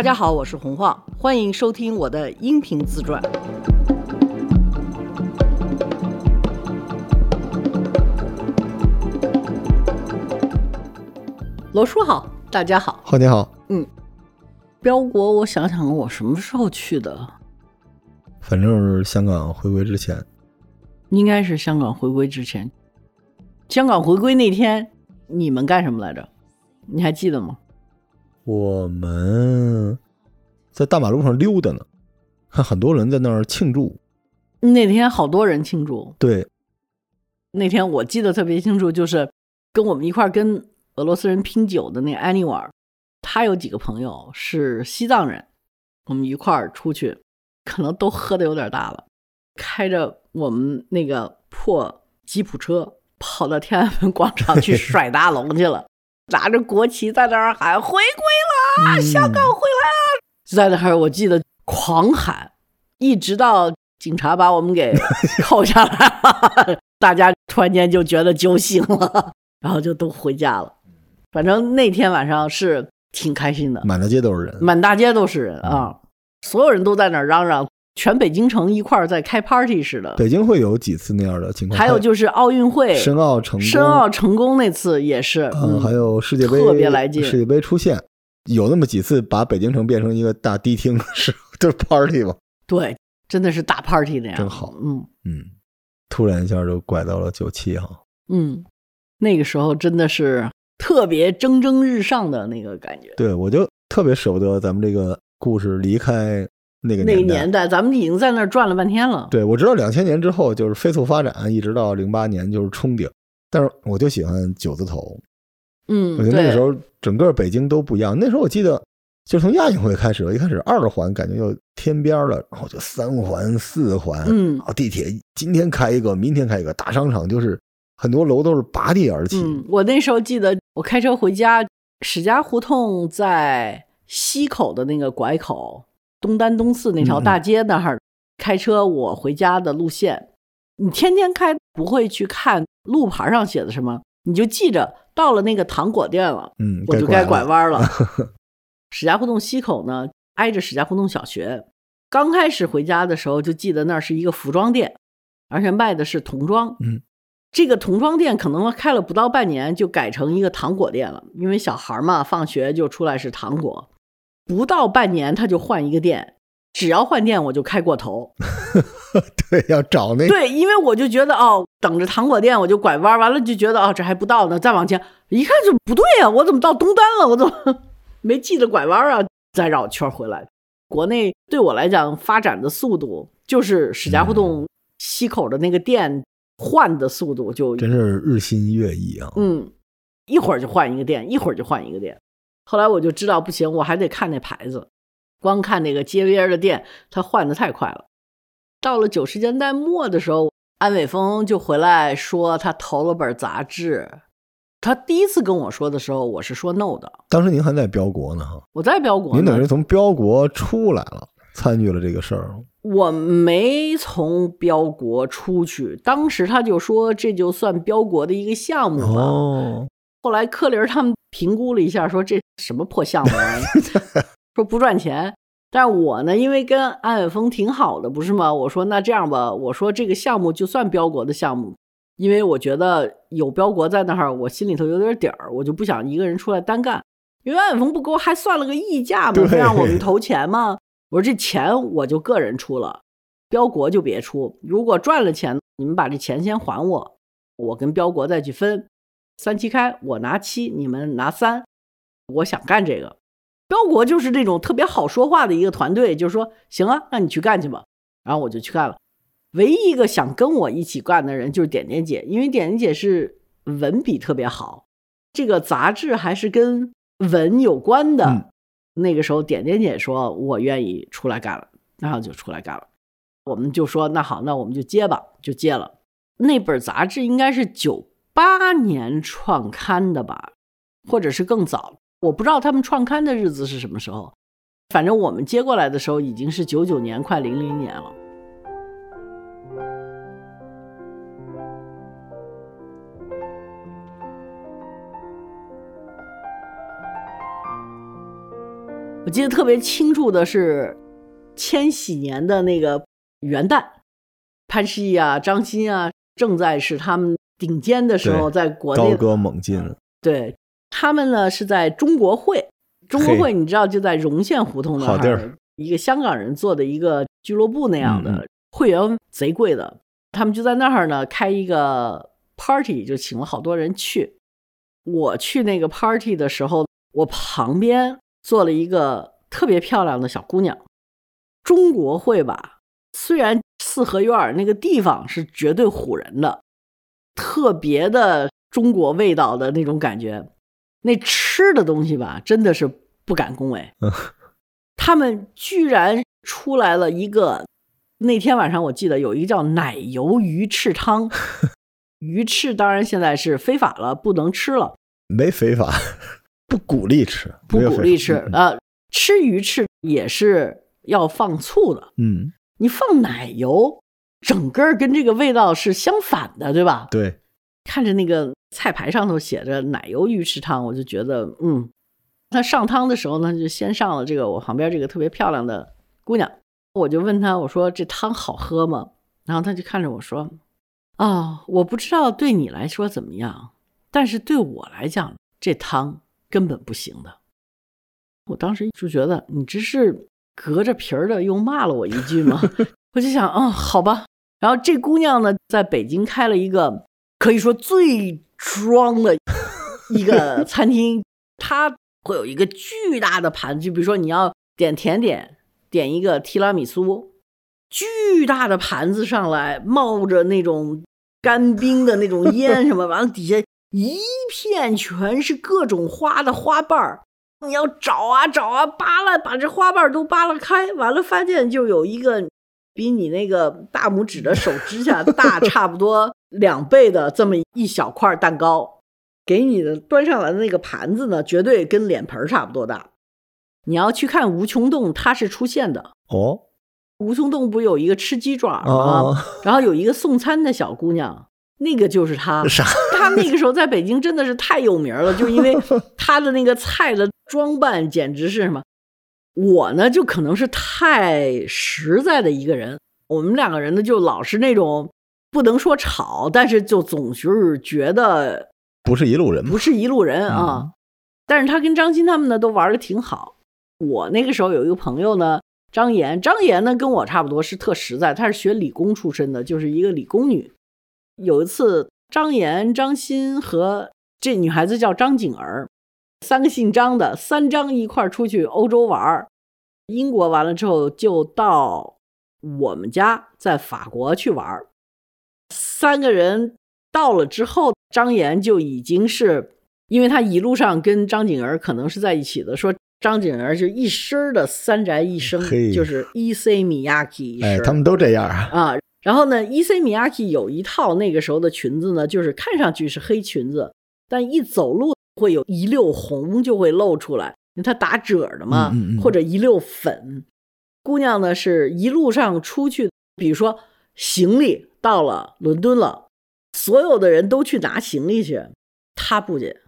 大家好，我是洪晃，欢迎收听我的音频自传。罗叔好，大家好。好你好，嗯标国，我想想，我什么时候去的？反正是香港回归之前，应该是香港回归之前。香港回归那天，你们干什么来着？你还记得吗？我们在大马路上溜达呢，看很多人在那儿庆祝。那天好多人庆祝。对，那天我记得特别清楚，就是跟我们一块儿跟俄罗斯人拼酒的那个安妮瓦尔，他有几个朋友是西藏人，我们一块儿出去，可能都喝的有点大了，开着我们那个破吉普车跑到天安门广场去 甩大龙去了，拿着国旗在那儿喊“回归啦，嗯香港回来啦”，在那儿我记得狂喊，一直到警察把我们给扣下来了，大家突然间就觉得揪心了，然后就都回家了。反正那天晚上是挺开心的，满大街都是人。满大街都是人啊，所有人都在那儿嚷嚷，全北京城一块儿在开 party 似的。北京会有几次那样的情况，还有就是奥运会，申奥成功，申奥成功那次也是，嗯，还有世界杯特别来劲。世界杯出现，有那么几次把北京城变成一个大迪厅，是就是 party 吧，对，真的是大 party 那样，真好。嗯。嗯，突然一下就拐到了九七哈，嗯，那个时候真的是特别蒸蒸日上的那个感觉。对我就特别舍不得咱们这个故事离开那个那个年代。咱们已经在那儿转了半天了。对，我知道两千年之后就是飞速发展，一直到零八年就是冲顶，但是我就喜欢九字头，嗯，我觉得那个时候整个北京都不一样。那时候我记得，就从亚运会开始，一开始二环感觉就天边了，然后就三环、四环，嗯然后地铁今天开一个，明天开一个，大商场就是很多楼都是拔地而起。嗯，我那时候记得，我开车回家，史家胡同在西口的那个拐口，东单东四那条大街那儿、开车，我回家的路线，你天天开不会去看路牌上写的什么，你就记着到了那个糖果店了，嗯，我就该拐了。弯了。史家胡同西口呢，挨着史家胡同小学。刚开始回家的时候，就记得那儿是一个服装店，而且卖的是童装。嗯，这个童装店可能开了不到半年，就改成一个糖果店了，因为小孩嘛，放学就出来是糖果。不到半年，他就换一个店，只要换店我就开过头。对，要找那个对，因为我就觉得哦，等着糖果店我就拐弯，完了就觉得哦这还不到呢，再往前一看就不对呀、我怎么到东单了？我怎么 没记得拐弯啊？再绕圈回来。国内对我来讲发展的速度，就是史家胡同西口的那个店换的速度就真是日新月异啊。嗯，一会儿就换一个店，一会儿就换一个店。后来我就知道不行，我还得看那牌子，光看那个街边的店，它换的太快了。到了九十年代末的时候，安伟峰就回来说他投了本杂志。他第一次跟我说的时候，我是说 no 的。当时您还在标国呢哈，我在标国您等于，从标国出来了，参与了这个事儿。我没从标国出去。当时他就说这就算标国的一个项目吧。哦，后来柯林他们评估了一下，说这什么破项目啊，说不赚钱。但是我呢，因为跟安伟峰挺好的，不是吗？我说那这样吧，我说这个项目就算标国的项目，因为我觉得有标国在那儿，我心里头有点底儿，我就不想一个人出来单干。因为安伟峰不给我还算了个溢价嘛，不让我们投钱嘛。我说这钱我就个人出了，标国就别出。如果赚了钱，你们把这钱先还我，我跟标国再去分。三七开，我拿七，你们拿三。我想干这个，标国就是那种特别好说话的一个团队，就是说行啊，那你去干去吧。然后我就去干了。唯一一个想跟我一起干的人就是点点姐，因为点点姐是文笔特别好，这个杂志还是跟文有关的。嗯那个时候，点点姐说我愿意出来干了，然后就出来干了。我们就说那好，那我们就接吧，就接了。那本杂志应该是九八年创刊的吧，或者是更早，我不知道他们创刊的日子是什么时候。反正我们接过来的时候已经是九九年，快零零年了。我记得特别清楚的是千禧年的那个元旦，潘石屹啊、张欣啊，正在是他们顶尖的时候，在国内高歌猛进，对他们呢是在中国会，中国会你知道就在荣县胡同那儿儿，一个香港人做的一个俱乐部那样的，会员贼贵的，他们就在那儿呢开一个 party，就请了好多人去。我去那个 party 的时候，我旁边坐了一个特别漂亮的小姑娘。中国会吧，虽然四合院儿那个地方是绝对唬人的，特别的中国味道的那种感觉。那吃的东西吧，真的是不敢恭维。嗯。他们居然出来了一个，那天晚上我记得有一个叫奶油鱼翅汤，鱼翅当然现在是非法了，不能吃了，没非法，不鼓励吃，不鼓励吃。嗯。呃，吃鱼翅也是要放醋的，嗯，你放奶油，整个儿跟这个味道是相反的，对吧？对，看着那个菜牌上头写着奶油鱼翅汤，我就觉得，嗯，他上汤的时候呢，就先上了这个我旁边这个特别漂亮的姑娘，我就问她，我说这汤好喝吗？然后她就看着我说，哦，我不知道对你来说怎么样，但是对我来讲，这汤根本不行的。我当时就觉得你这是隔着皮儿的又骂了我一句吗？我就想，哦，好吧。然后这姑娘呢，在北京开了一个可以说最装的一个 餐厅，它会有一个巨大的盘子，就比如说你要点甜点，点一个提拉米苏，巨大的盘子上来冒着那种干冰的那种烟什么，完了底下一片全是各种花的花瓣儿。你要找啊找啊，扒拉把这花瓣儿都扒拉开，完了发现就有一个比你那个大拇指的手指甲大 差不多两倍的这么一小块蛋糕，给你的端上来的那个盘子呢，绝对跟脸盆儿差不多大。你要去看无穷洞，它是出现的。哦，无穷洞不有一个吃鸡爪吗？哦，然后有一个送餐的小姑娘，那个就是她。啥？她那个时候在北京真的是太有名了，就因为 她的那个菜的装扮简直是什么。我呢，就可能是太实在的一个人，我们两个人呢，就老是那种不能说吵，但是就总是觉得不是一路人不？是一路人啊。嗯但是他跟张欣他们呢都玩的挺好。我那个时候有一个朋友呢，张岩，张岩呢跟我差不多是特实在，她是学理工出身的，就是一个理工女。有一次，张岩、张欣和这女孩子叫张景儿，三个姓张的，三张一块儿出去欧洲玩儿。英国完了之后，就到我们家在法国去玩儿。三个人到了之后，张岩就已经是，因为他一路上跟张景儿可能是在一起的，说张景儿就一身的三宅一生嘿，就是伊 C 米亚身哎，他们都这样啊。啊。然后呢伊 C 米亚 k 有一套那个时候的裙子呢，就是看上去是黑裙子，但一走路会有一溜红就会露出来，因为它打褶的嘛，嗯嗯嗯或者一溜粉。姑娘呢是一路上出去，比如说行李到了伦敦了，所有的人都去拿行李去，她不去。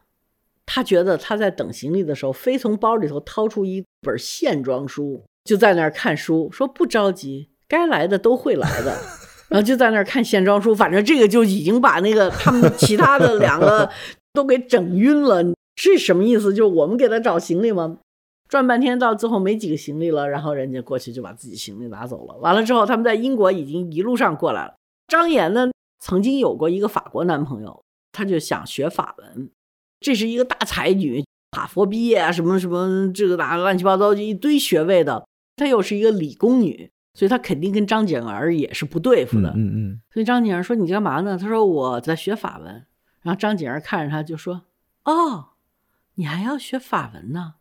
她觉得她在等行李的时候，非从包里头掏出一本线装书，就在那儿看书，说不着急，该来的都会来的。然后就在那儿看线装书，反正这个就已经把那个他们其他的两个都给整晕了。是什么意思？就是我们给他找行李吗？转半天到最后没几个行李了，然后人家过去就把自己行李拿走了。完了之后，他们在英国已经一路上过来了。张岩呢，曾经有过一个法国男朋友，他就想学法文。这是一个大才女，哈佛毕业啊，什么什么这个那乱七八糟就一堆学位的。她又是一个理工女，所以她肯定跟张景儿也是不对付嗯的。嗯嗯，所以张景儿说：“你干嘛呢？”他说：“我在学法文。”然后张景儿看着他就说：“哦，你还要学法文呢？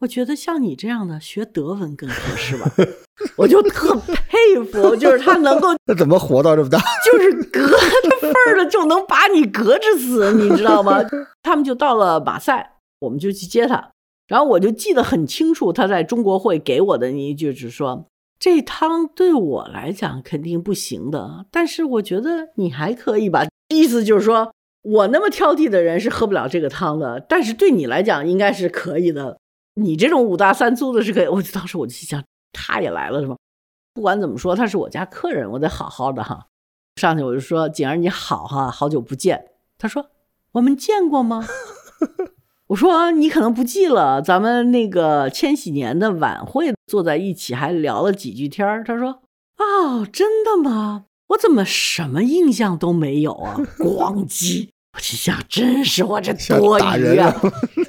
我觉得像你这样的学德文更合适吧。”我就特佩服，就是他能够他怎么活到这么大？就是隔着份儿的就能把你隔着死，你知道吗？他们就到了马赛，我们就去接他。然后我就记得很清楚，他在中国会给我的那一句是说：“这汤对我来讲肯定不行的，但是我觉得你还可以吧。”意思就是说我那么挑剔的人是喝不了这个汤的，但是对你来讲应该是可以的。你这种五大三粗的是可以。我就当时我就想，他也来了是吗？不管怎么说，他是我家客人，我得好好的哈。上去我就说：“景儿你好哈，好久不见。”他说：“我们见过吗？” 我说：“你可能不记了，咱们那个千禧年的晚会坐在一起还聊了几句天他说：“哦，真的吗？我怎么什么印象都没有啊？” 咣叽。我心想，真是我这多余啊！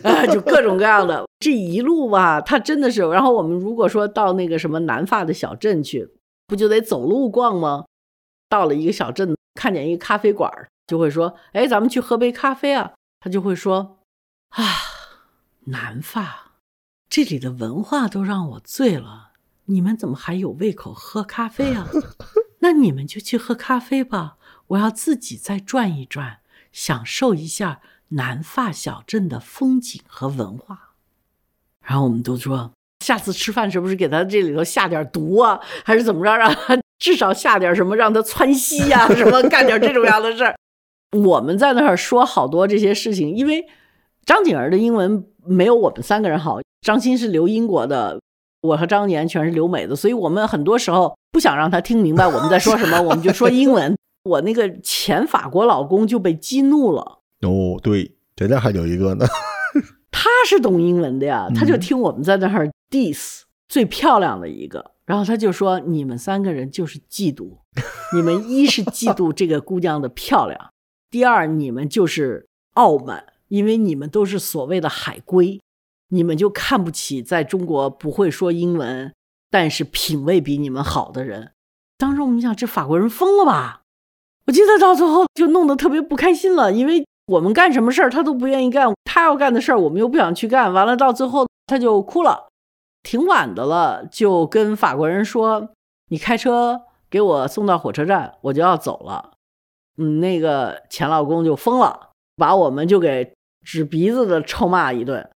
啊，就各种各样的这一路吧，他真的是。然后我们如果说到那个什么南发的小镇去，不就得走路逛吗？到了一个小镇，看见一个咖啡馆，就会说：“哎，咱们去喝杯咖啡啊。”他就会说：“啊，南发这里的文化都让我醉了，你们怎么还有胃口喝咖啡啊？那你们就去喝咖啡吧，我要自己再转一转。”享受一下南发小镇的风景和文化，然后我们都说，下次吃饭是不是给他这里头下点毒啊，还是怎么着，让他至少下点什么，让他窜稀呀，什么干点这种样的事儿。我们在那儿说好多这些事情，因为张景儿的英文没有我们三个人好。张欣是留英国的，我和张年全是留美的，所以我们很多时候不想让他听明白我们在说什么，我们就说英文。我那个前法国老公就被激怒了。哦，对，在这还有一个呢。他是懂英文的呀，他就听我们在那儿 diss 最漂亮的一个，然后他就说：“你们三个人就是嫉妒，你们一是嫉妒这个姑娘的漂亮，第二你们就是傲慢，因为你们都是所谓的海归，你们就看不起在中国不会说英文，但是品味比你们好的人。”当时我们想，这法国人疯了吧？我记得到最后就弄得特别不开心了，因为我们干什么事儿他都不愿意干，他要干的事儿我们又不想去干，完了到最后他就哭了，挺晚的了，就跟法国人说：“你开车给我送到火车站，我就要走了。”嗯，那个前老公就疯了，把我们就给指鼻子的臭骂一顿。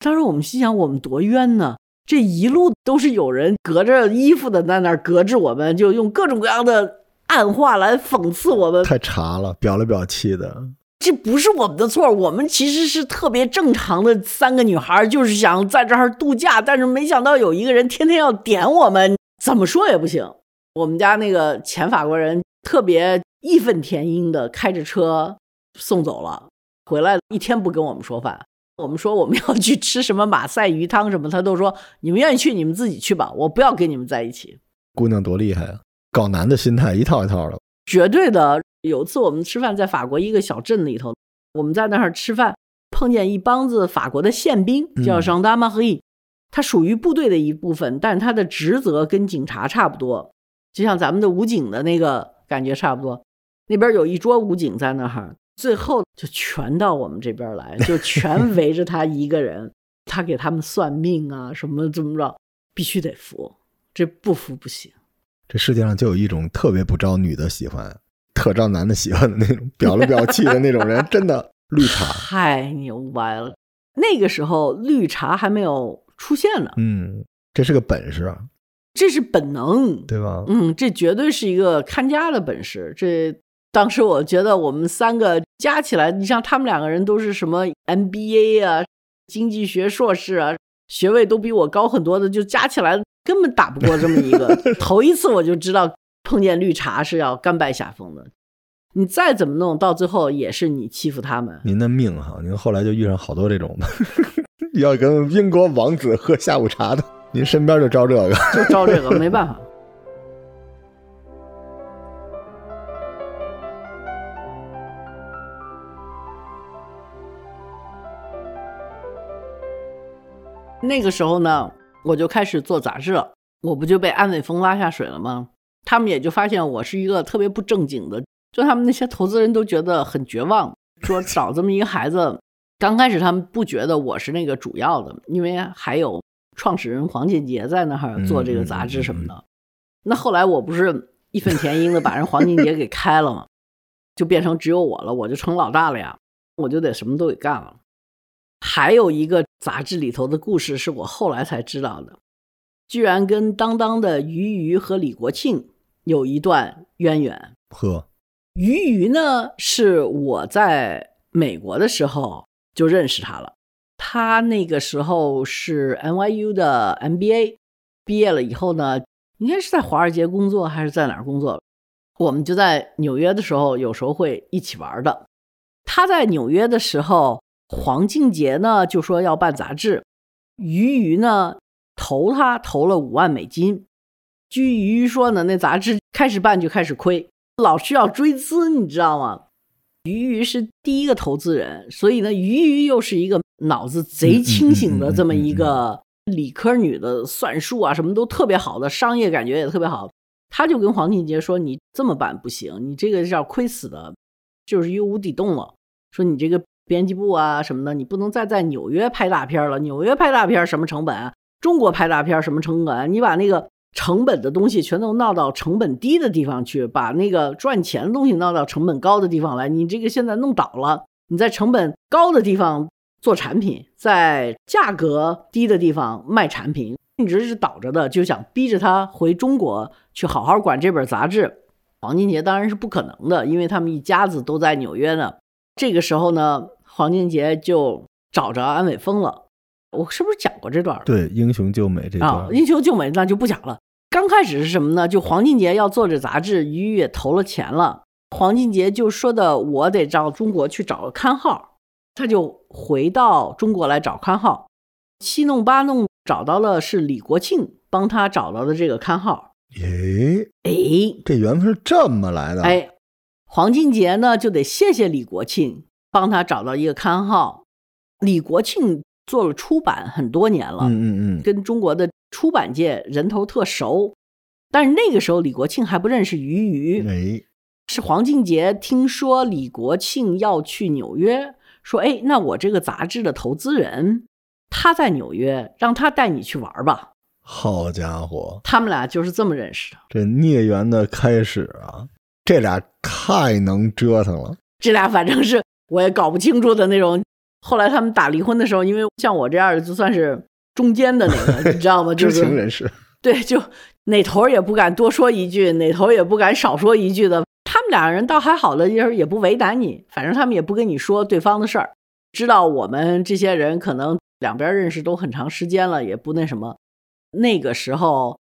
当时我们心想，我们多冤呢，这一路都是有人隔着衣服的在那儿隔着我们，就用各种各样的。暗话来讽刺我们，太茶了，表里表气的。这不是我们的错，我们其实是特别正常的三个女孩，就是想在这儿度假，但是没想到有一个人天天要点我们，怎么说也不行。我们家那个前法国人特别义愤填膺的开着车送走了，回来一天不跟我们说饭。我们说我们要去吃什么马赛鱼汤什么，他都说你们愿意去你们自己去吧，我不要跟你们在一起。姑娘多厉害啊！搞男的心态一套一套的，绝对的。有次我们吃饭在法国一个小镇里头，我们在那儿吃饭，碰见一帮子法国的宪兵，叫上达马赫伊，他属于部队的一部分，但他的职责跟警察差不多，就像咱们的武警的那个感觉差不多。那边有一桌武警在那儿，最后就全到我们这边来，就全 围着他一个人，他给他们算命啊，什么怎么着，必须得服，这不服不行。这世界上就有一种特别不招女的喜欢，特招男的喜欢的那种表里表气的那种人，真的 绿茶太牛掰了。那个时候绿茶还没有出现呢。嗯，这是个本事啊，这是本能，对吧？嗯，这绝对是一个看家的本事。这当时我觉得我们三个加起来，你像他们两个人都是什么 MBA 啊，经济学硕士啊，学位都比我高很多的，就加起来。根本打不过这么一个，头一次我就知道碰见绿茶是要甘拜下风的。你再怎么弄，到最后也是你欺负他们。您的命哈，您后来就遇上好多这种 要跟英国王子喝下午茶的，您身边就招这个，就招这个，没办法。那个时候呢？我就开始做杂志了，我不就被安伟峰拉下水了吗？他们也就发现我是一个特别不正经的，就他们那些投资人都觉得很绝望，说找这么一个孩子。刚开始他们不觉得我是那个主要的，因为还有创始人黄俊杰在那儿做这个杂志什么的。那后来我不是义愤填膺的把人黄俊杰给开了吗？就变成只有我了，我就成老大了呀，我就得什么都得干了。还有一个杂志里头的故事是我后来才知道的，居然跟当当的鱼鱼和李国庆有一段渊源。呵，鱼鱼呢是我在美国的时候就认识他了，他那个时候是 NYU 的 MBA，毕业了以后呢，应该是在华尔街工作还是在哪儿工作？我们就在纽约的时候，有时候会一起玩的。他在纽约的时候，黄敬杰呢就说要办杂志，鱼鱼呢投他投了五万美金。据鱼鱼说呢，那杂志开始办就开始亏，老需要追资，你知道吗？鱼鱼是第一个投资人，所以呢，鱼鱼又是一个脑子贼清醒的这么一个理科女的，算术啊什么都特别好的，商业感觉也特别好。他就跟黄靖杰说：“你这么办不行，你这个是要亏死的，就是一个无底洞了。说你这个编辑部啊什么的，你不能再在纽约拍大片了。纽约拍大片什么成本啊？中国拍大片什么成本啊？你把那个。”成本的东西全都闹到成本低的地方去，把那个赚钱的东西闹到成本高的地方来。你这个现在弄倒了，你在成本高的地方做产品，在价格低的地方卖产品，一直是倒着的，就想逼着他回中国去好好管这本杂志。黄金杰当然是不可能的，因为他们一家子都在纽约呢。这个时候呢，黄俊杰就找着安伟峰了。我是不是讲过这段？对，英雄救美这段。啊，英雄救美那就不讲了。刚开始是什么呢？就黄俊杰要做这杂志，于也投了钱了。黄俊杰就说的：“我得到中国去找个刊号。”他就回到中国来找刊号，七弄八弄找到了是李国庆帮他找到的这个刊号。诶诶，这缘分是这么来的。哎，黄俊杰呢就得谢谢李国庆帮他找到一个刊号。李国庆。做了出版很多年了，嗯嗯嗯，跟中国的出版界人头特熟。但是那个时候李国庆还不认识俞渝，哎，是黄敬杰听说李国庆要去纽约，说：“哎，那我这个杂志的投资人他在纽约，让他带你去玩吧。”好家伙，他们俩就是这么认识的。这孽缘的开始啊，这俩太能折腾了。这俩反正是我也搞不清楚的那种。后来他们打离婚的时候，因为像我这样的就算是中间的那个，你知道吗？知情人士。对，就哪头也不敢多说一句，哪头也不敢少说一句的。他们两个人倒还好了，就是也不为难你，反正他们也不跟你说对方的事儿。知道我们这些人可能两边认识都很长时间了，也不那什么。那个时候。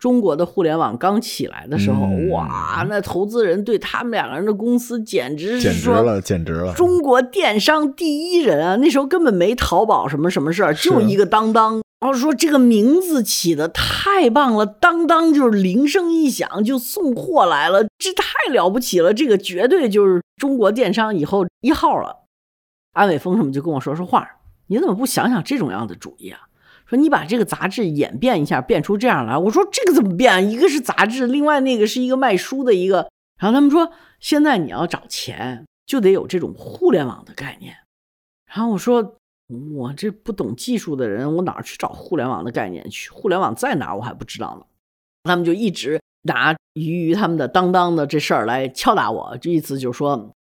中国的互联网刚起来的时候，哇，那投资人对他们两个人的公司简直是说简直了，简直了！中国电商第一人啊！那时候根本没淘宝什么什么事儿，就一个当当。然后说这个名字起的太棒了，当当就是铃声一响就送货来了，这太了不起了！这个绝对就是中国电商以后一号了。安伟峰什么就跟我说说话，你怎么不想想这种样的主意啊？说你把这个杂志演变一下，变出这样来。我说这个怎么变？一个是杂志，另外那个是一个卖书的一个。然后他们说，现在你要找钱，就得有这种互联网的概念。然后我说，我这不懂技术的人，我哪去找互联网的概念去？互联网在哪我还不知道呢。他们就一直拿鱼鱼他们的当当的这事儿来敲打我，这意思就是说，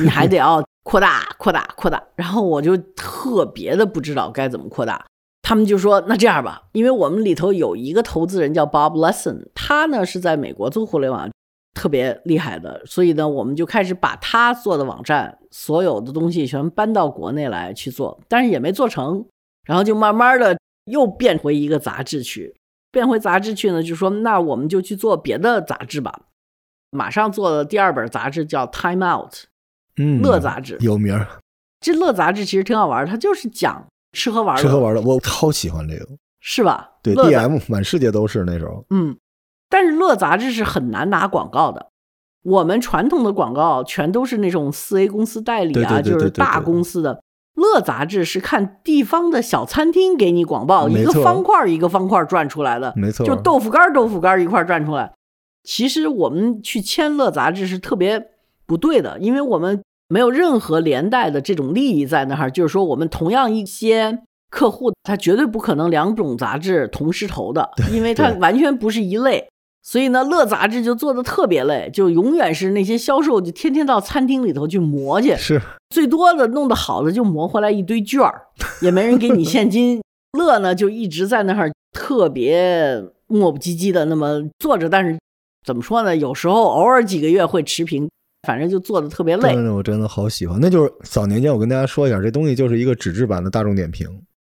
你还得要扩大、扩大、扩大。然后我就特别的不知道该怎么扩大。他们就说：“那这样吧，因为我们里头有一个投资人叫 Bob Lesson，他呢是在美国做互联网特别厉害的，所以呢，我们就开始把他做的网站所有的东西全搬到国内来去做，但是也没做成，然后就慢慢的又变回一个杂志去，变回杂志去呢，就说那我们就去做别的杂志吧。马上做的第二本杂志叫 Time Out，嗯，乐杂志有名儿。这乐杂志其实挺好玩，它就是讲。”吃喝玩乐，吃喝玩乐，我超喜欢这个，是吧？对，DM 满世界都是那时候。嗯，但是乐杂志是很难拿广告的。我们传统的广告全都是那种四 A 公司代理啊，就是大公司的。乐杂志是看地方的小餐厅给你广告，一个方块一个方块转出来的，没错，就豆腐干豆腐干一块转出来。其实我们去签乐杂志是特别不对的，因为我们。没有任何连带的这种利益在那儿，就是说，我们同样一些客户，他绝对不可能两种杂志同时投的，因为 它完全不是一类。所以呢，乐杂志就做的特别累，就永远是那些销售就天天到餐厅里头去磨去，是最多的弄得好的就磨回来一堆券儿，也没人给你现金。乐呢就一直在那儿特别磨磨唧唧的那么坐着，但是怎么说呢？有时候偶尔几个月会持平。反正就做的特别累。真的，我真的好喜欢。那就是早年间，我跟大家说一下，这东西就是一个纸质版的大众点评。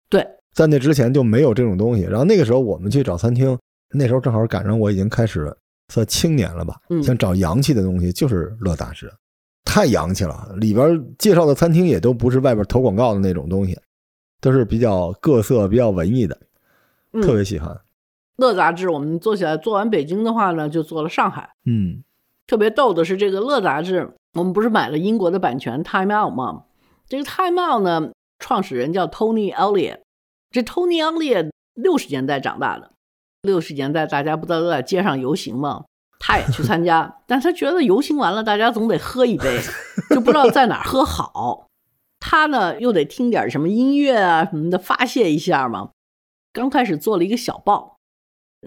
对，在那之前就没有这种东西。然后那个时候我们去找餐厅，那时候正好赶上我已经开始算青年了吧，嗯想找洋气的东西，就是乐杂志，太洋气了。里边介绍的餐厅也都不是外边投广告的那种东西，都是比较各色、比较文艺的，嗯特别喜欢。乐杂志我们做起来，做完北京的话呢，就做了上海。嗯，特别逗的是，这个乐杂志，我们不是买了英国的版权 Time Out 吗？这个 Time Out 呢，创始人叫 Tony Elliott。这 Tony Elliott 六十年代长大的，六十年代大家不都在街上游行吗？他也去参加，但他觉得游行完了，大家总得喝一杯，就不知道在哪儿喝好。他呢又得听点什么音乐啊什么的发泄一下嘛。刚开始做了一个小报，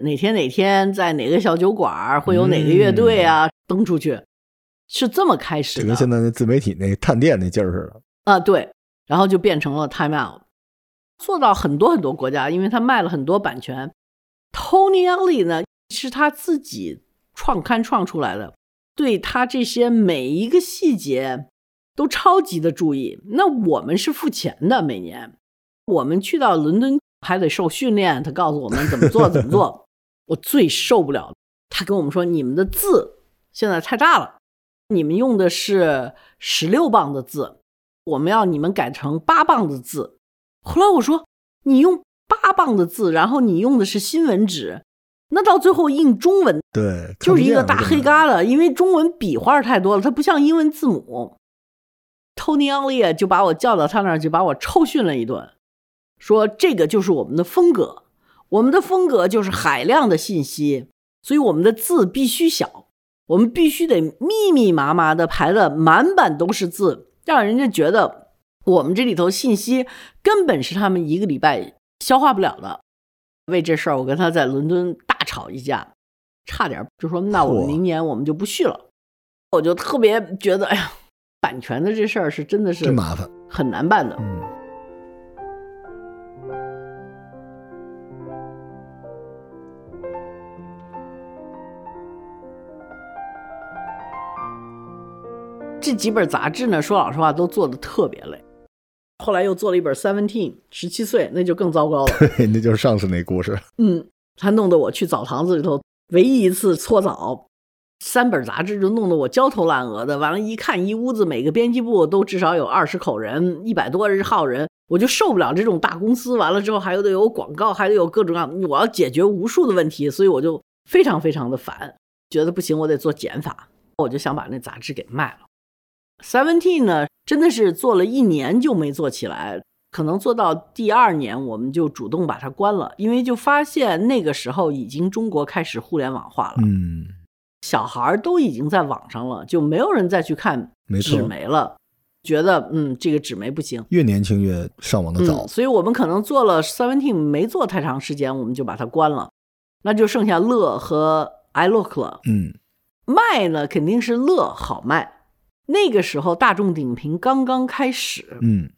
哪天哪天在哪个小酒馆会有哪个乐队啊、登出去，是这么开始的。就跟现在那自媒体那探店那劲儿似的。啊，对，然后就变成了 Time Out，做到很多很多国家，因为他卖了很多版权。Tony Elliott 呢是他自己创刊创出来的，对他这些每一个细节都超级的注意。那我们是付钱的，每年我们去到伦敦还得受训练，他告诉我们怎么做怎么做。我最受不了，他跟我们说你们的字现在太大了，你们用的是十六磅的字。我们要你们改成八磅的字。后来我说，你用八磅的字，然后你用的是新闻纸，那到最后印中文对，就是一个大黑疙瘩，因为中文笔画太多了，它不像英文字母。Tony Elliott 就把我叫到他那儿，就把我臭训了一顿，说这个就是我们的风格，我们的风格就是海量的信息，所以我们的字必须小，我们必须得密密麻麻的排的满版都是字，让人家觉得我们这里头信息根本是他们一个礼拜消化不了的。为这事儿，我跟他在伦敦大吵一架，差点就说那我们明年我们就不续了。我就特别觉得，哎呀，版权的这事儿是真的是真麻烦。很难办的。嗯，这几本杂志呢，说老实话都做的特别累。后来又做了一本《Seventeen》，十七岁，那就更糟糕了。对，那就是上次那故事。嗯，他弄得我去澡堂子里头唯一一次搓澡，三本杂志就弄得我焦头烂额的。完了，一看一屋子，每个编辑部都至少有二十口人，一百多号人，我就受不了这种大公司。完了之后还有得有广告，还得有各种各样，我要解决无数的问题，所以我就非常非常的烦，觉得不行，我得做减法，我就想把那杂志给卖了。Seventeen 呢，真的是做了一年就没做起来，可能做到第二年，我们就主动把它关了，因为就发现那个时候已经中国开始互联网化了，嗯，小孩儿都已经在网上了，就没有人再去看纸媒了，觉得嗯这个纸媒不行。越年轻越上网的早嗯，。所以我们可能做了 Seventeen 没做太长时间，我们就把它关了，那就剩下乐和 iLook 了。嗯，卖呢肯定是乐好卖，那个时候大众点评刚刚开始，嗯，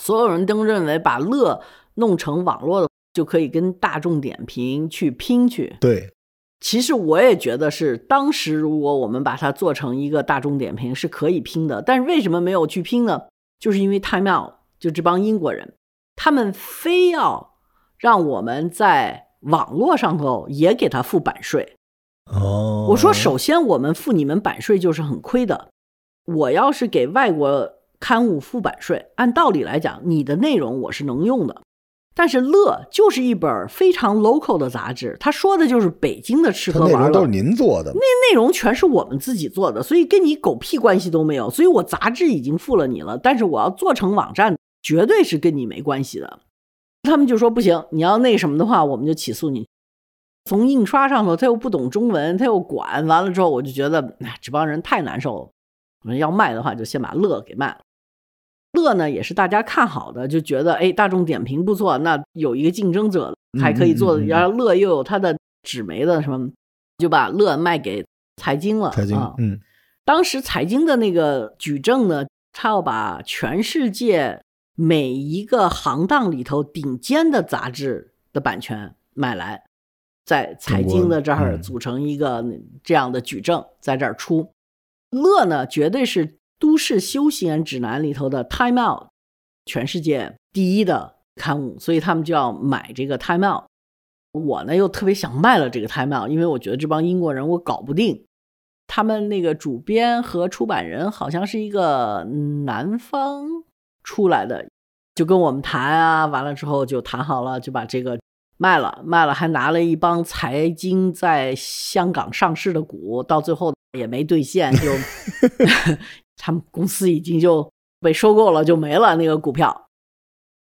所有人都认为把乐弄成网络的就可以跟大众点评去拼去。对，其实我也觉得是，当时如果我们把它做成一个大众点评是可以拼的，但是为什么没有去拼呢？就是因为 Time Out 就这帮英国人，他们非要让我们在网络上头也给他付版税。哦，我说，首先我们付你们版税就是很亏的。我要是给外国刊物付版税，按道理来讲，你的内容我是能用的。但是乐就是一本非常 local 的杂志，他说的就是北京的吃喝玩乐内容都是，您做的，内容全是我们自己做的，所以跟你狗屁关系都没有。所以我杂志已经付了你了，但是我要做成网站，绝对是跟你没关系的。他们就说不行，你要那什么的话，我们就起诉你。从印刷上头，他又不懂中文，他又管，完了之后，我就觉得，哎，这帮人太难受了。我们要卖的话，就先把乐给卖了。乐呢，也是大家看好的，就觉得，哎，大众点评不错，那有一个竞争者还可以做，然后乐又有它的纸媒的什么，就把乐卖给财经了。财经啊，嗯，当时财经的那个举证呢，他要把全世界每一个行当里头顶尖的杂志的版权买来，在财经的这儿嗯组成一个这样的举证，在这儿出。乐呢，绝对是都市休闲指南里头的 Time Out，全世界第一的刊物，所以他们就要买这个 Time Out。我呢又特别想卖了这个 Time Out，因为我觉得这帮英国人我搞不定。他们那个主编和出版人好像是一个南方出来的，就跟我们谈啊，完了之后就谈好了，就把这个卖了，卖了还拿了一帮财经在香港上市的股，到最后也没兑现，就 他们公司已经就被收购了，就没了那个股票。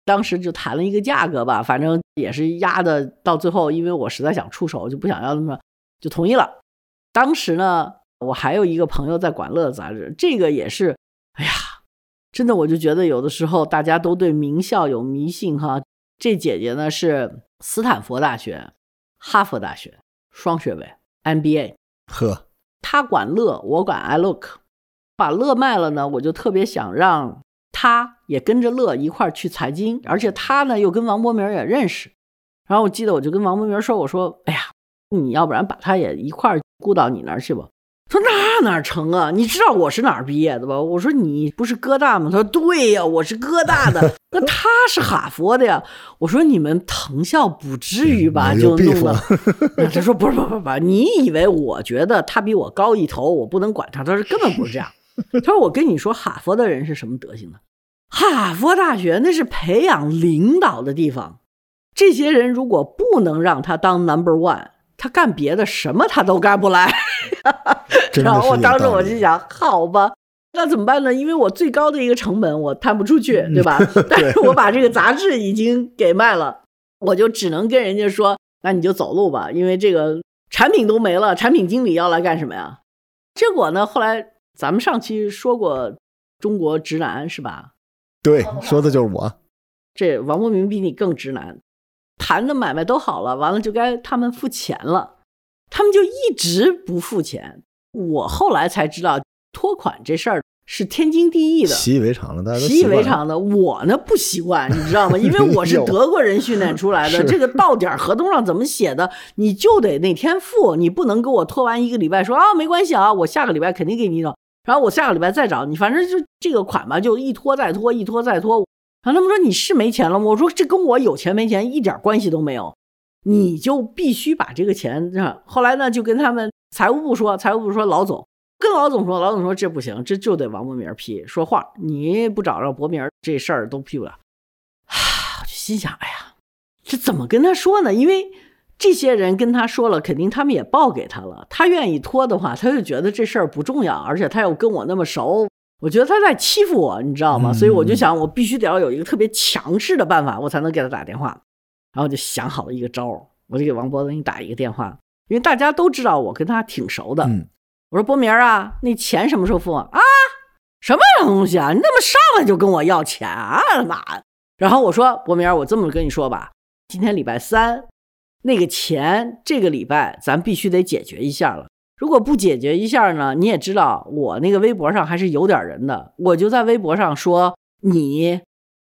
当时就谈了一个价格吧，反正也是压的，到最后因为我实在想出手，就不想要那么，就同意了。当时呢。我还有一个朋友在管乐杂志，这个也是，哎呀，真的，我就觉得有的时候大家都对名校有迷信哈。这姐姐呢是斯坦福大学、哈佛大学双学位 MBA，呵，他管乐，我管 iLook，把乐卖了呢，我就特别想让他也跟着乐一块儿去财经，而且他呢又跟王伯明也认识，然后我记得我就跟王伯明说，我说，哎呀，你要不然把他也一块儿雇到你那儿去吧。说那哪成啊？你知道我是哪儿毕业的吧？我说你不是哥大吗？他说对呀，我是哥大的。那他是哈佛的呀。我说你们藤校不至于吧？就弄了。他说不是不不不，你以为我觉得他比我高一头，我不能管他？他说根本不是这样。他说我跟你说，哈佛的人是什么德行呢？哈佛大学那是培养领导的地方。这些人如果不能让他当 number one，他干别的什么他都干不来。然后我当时我就想，好吧，那怎么办呢？因为我最高的一个成本我摊不出去，对吧？但是我把这个杂志已经给卖了，我就只能跟人家说，那你就走路吧，因为这个产品都没了，产品经理要来干什么呀？结果呢，后来咱们上期说过中国直男是吧？对，说的就是我。这王博明比你更直男，谈的买卖都好了，完了就该他们付钱了。他们就一直不付钱，我后来才知道拖款这事儿是天经地义的，习以为常了，大家习以为常的。我呢不习惯，你知道吗？因为我是 德国人训练出来的，这个到点合同上怎么写的，你就得那天付，你不能给我拖完一个礼拜说啊没关系啊，我下个礼拜肯定给你找，然后我下个礼拜再找你，反正就这个款吧，就一拖再拖，一拖再拖。然后他们说你是没钱了吗？我说这跟我有钱没钱一点关系都没有。你就必须把这个钱，后来呢就跟他们财务部说，财务部说老总跟老总说，老总说这不行，这就得王博明批说话，你不找着博明这事儿都批不了。啊，我就心想，哎呀，这怎么跟他说呢？因为这些人跟他说了，肯定他们也报给他了，他愿意拖的话，他就觉得这事儿不重要，而且他又跟我那么熟，我觉得他在欺负我，你知道吗？所以我就想，我必须得要有一个特别强势的办法，我才能给他打电话。然后就想好了一个招儿，我就给王博明打一个电话，因为大家都知道我跟他挺熟的。我说博明啊，那钱什么时候付啊？啊，什么东西啊？你怎么上来就跟我要钱啊？妈！然后我说博明，我这么跟你说吧，今天礼拜三，那个钱这个礼拜咱必须得解决一下了。如果不解决一下呢，你也知道我那个微博上还是有点人的，我就在微博上说你。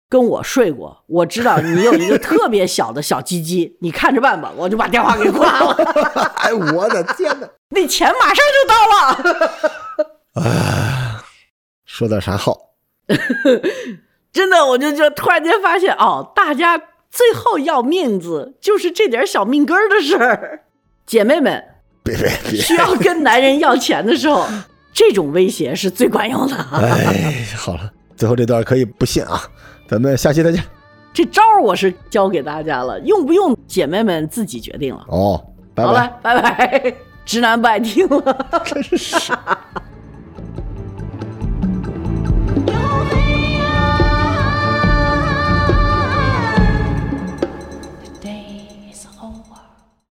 跟我睡过，我知道你有一个特别小的小鸡鸡，你看着办吧。我就把电话给挂了。哎，我的天哪！那钱马上就到了。啊，说点啥好？真的，我就就突然间发现，哦，大家最后要面子，就是这点小命根儿的事儿。姐妹们，别别别！需要跟男人要钱的时候，这种威胁是最管用的。哎，好了，最后这段可以不信啊。咱们下期再见。这招我是教给大家了，用不用姐妹们自己决定了。哦，好了，拜拜。直男不爱听了，真是。